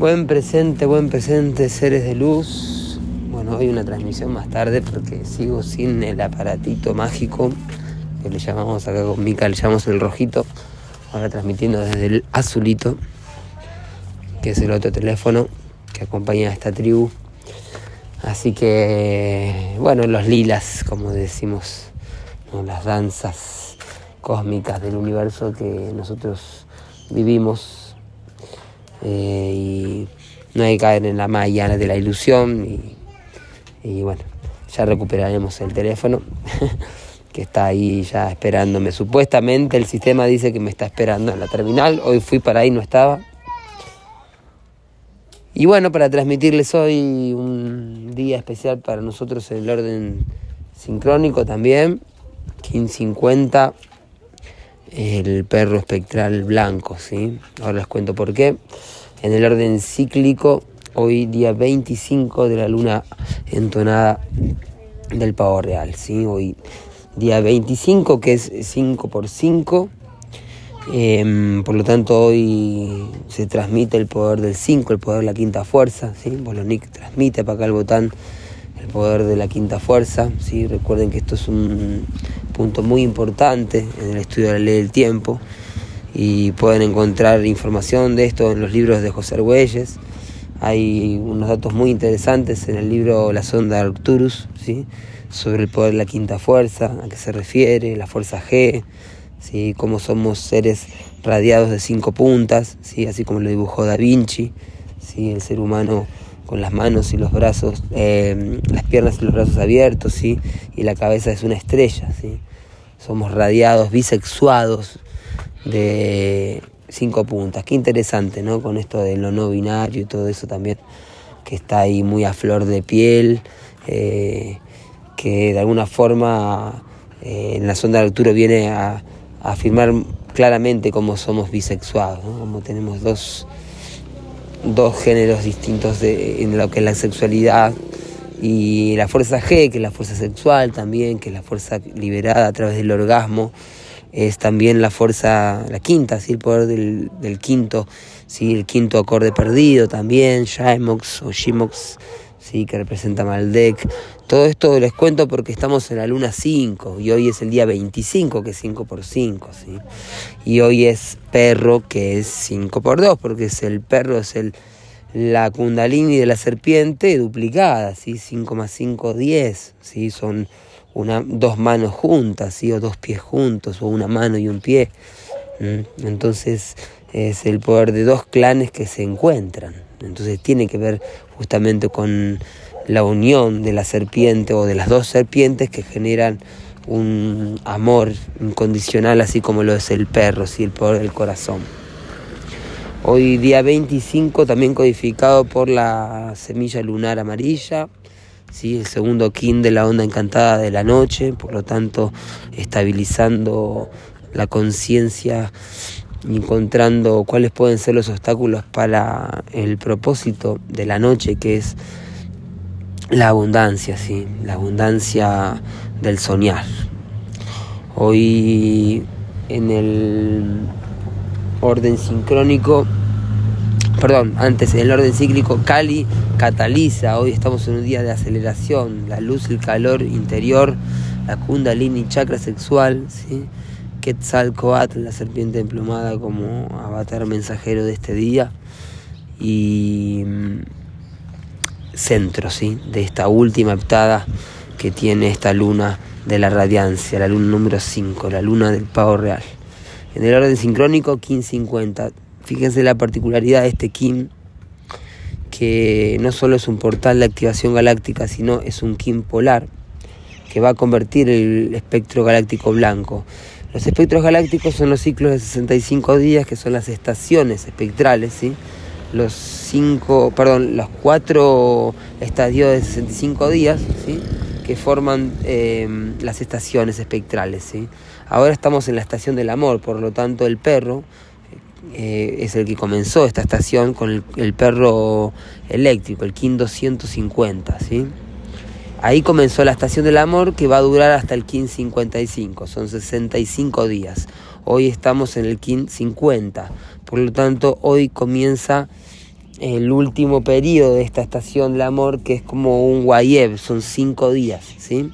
Buen presente, buen presente, seres de luz. Bueno, hoy una transmisión más tarde porque sigo sin el aparatito mágico que le llamamos acá con Mica, le llamamos el rojito. Ahora transmitiendo desde el azulito, que es el otro teléfono que acompaña a esta tribu. Así que, bueno, los lilas, como decimos, las danzas cósmicas del universo que nosotros vivimos eh, y no hay que caer en la malla de la ilusión y, bueno, ya recuperaremos el teléfono que está ahí ya esperándome. Supuestamente el sistema dice que me está esperando en la terminal, hoy fui para ahí, no estaba. Y bueno, para transmitirles hoy un día especial para nosotros en el orden sincrónico también, 1550, el perro espectral blanco, ¿sí? Ahora les cuento por qué en el orden cíclico, hoy día 25 de la luna entonada del pavo real, ¿sí? Hoy día 25 que es 5 por 5, em, por lo tanto hoy se transmite el poder del 5, el poder de la quinta fuerza, ¿sí? Bolonic transmite para acá el botán el poder de la quinta fuerza, ¿sí? Recuerden que esto es un punto muy importante en el estudio de la ley del tiempo y pueden encontrar información de esto en los libros de José Argüelles. Hay unos datos muy interesantes en el libro La sonda de Arcturus, ¿sí? sobre el poder de la quinta fuerza, a qué se refiere, la fuerza G, ¿sí? cómo somos seres radiados de cinco puntas, ¿sí? así como lo dibujó Da Vinci, ¿sí? el ser humano con las manos y los brazos, eh, las piernas y los brazos abiertos, ¿sí? y la cabeza es una estrella. ¿sí? Somos radiados, bisexuados, de cinco puntas. Qué interesante, ¿no? Con esto de lo no binario y todo eso también, que está ahí muy a flor de piel, eh, que de alguna forma eh, en la sonda de Arturo viene a, afirmar claramente cómo somos bisexuados, ¿no? como tenemos dos, dos géneros distintos de, en lo que es la sexualidad y la fuerza G, que es la fuerza sexual también, que es la fuerza liberada a través del orgasmo es también la fuerza, la quinta, ¿sí? el poder del, quinto, ¿sí? el quinto acorde perdido también, Shaimox o Shimox, ¿sí? que representa Maldek. Todo esto les cuento porque estamos en la luna 5 y hoy es el día 25, que es 5 por 5, ¿sí? y hoy es perro, que es 5 por 2, porque es el perro, es el, la kundalini de la serpiente duplicada, ¿sí? 5 más 5, 10, ¿sí? son una, dos manos juntas, ¿sí? o dos pies juntos, o una mano y un pie. Entonces es el poder de dos clanes que se encuentran. Entonces tiene que ver justamente con la unión de la serpiente o de las dos serpientes que generan un amor incondicional, así como lo es el perro, ¿sí? el del corazón. Hoy día 25 también codificado por la semilla lunar amarilla, ¿sí? el segundo kin de la onda encantada de la noche, por lo tanto estabilizando la conciencia, encontrando cuáles pueden ser los obstáculos para el propósito de la noche, que es la abundancia, ¿sí? la abundancia del soñar. Hoy en el orden sincrónico perdón, antes en el orden cíclico, Cali cataliza, hoy estamos en un día de aceleración, la luz, el calor interior, la kundalini, chakra sexual, ¿sí? Quetzalcoatl, la serpiente emplumada como avatar mensajero de este día y mm, centro, ¿sí? De esta última heptada que tiene esta luna de la radiancia, la luna número 5, la luna del pavo real. En el orden sincrónico, 1550 Fíjense la particularidad de este Kim, que no solo es un portal de activación galáctica, sino es un Kim polar, que va a convertir el espectro galáctico blanco. Los espectros galácticos son los ciclos de 65 días, que son las estaciones espectrales, ¿sí? Los cinco, perdón, los cuatro estadios de 65 días, ¿sí? que forman eh, las estaciones espectrales. ¿sí? Ahora estamos en la estación del amor, por lo tanto el perro eh, es el que comenzó esta estación con el, perro eléctrico, el KIN 250, ¿sí? Ahí comenzó la estación del amor que va a durar hasta el KIN 55, son 65 días. Hoy estamos en el KIN 50, por lo tanto hoy comienza el último periodo de esta estación del amor, que es como un guayeb, son cinco días, ¿sí?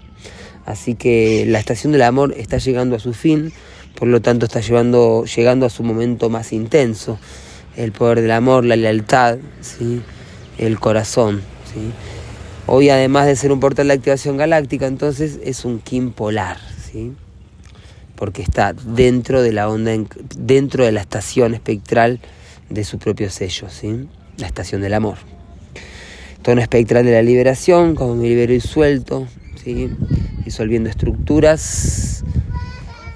Así que la estación del amor está llegando a su fin, por lo tanto está llevando, llegando a su momento más intenso. El poder del amor, la lealtad, ¿sí? el corazón. ¿sí? Hoy además de ser un portal de activación galáctica, entonces es un Kim polar, ¿sí? porque está dentro de la onda, dentro de la estación espectral de su propio sello, ¿sí? la estación del amor. Tono espectral de la liberación, como me libero y suelto, ¿sí? disolviendo estructuras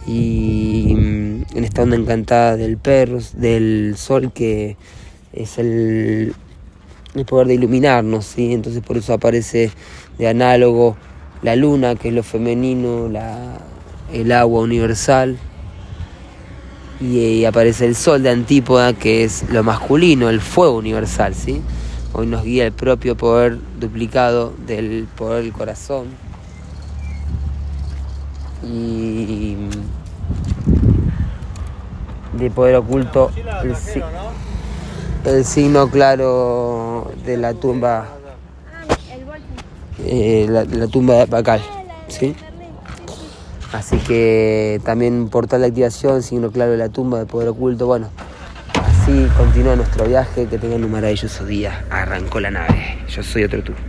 y mm, en esta onda encantada del perro, del sol que es el, el poder de iluminarnos, ¿sí? entonces por eso aparece de análogo la luna, que es lo femenino, la, el agua universal, y, aparece el sol de antípoda, que es lo masculino, el fuego universal, ¿sí? Hoy nos guía el propio poder duplicado del poder del corazón. Y de poder oculto el, signo claro de la tumba, eh, la, tumba de Bacal, ¿sí? Así que también portal de activación, signo claro de la tumba de poder oculto. Bueno, así continúa nuestro viaje. Que tengan un maravilloso día. Arrancó la nave. Yo soy otro tú.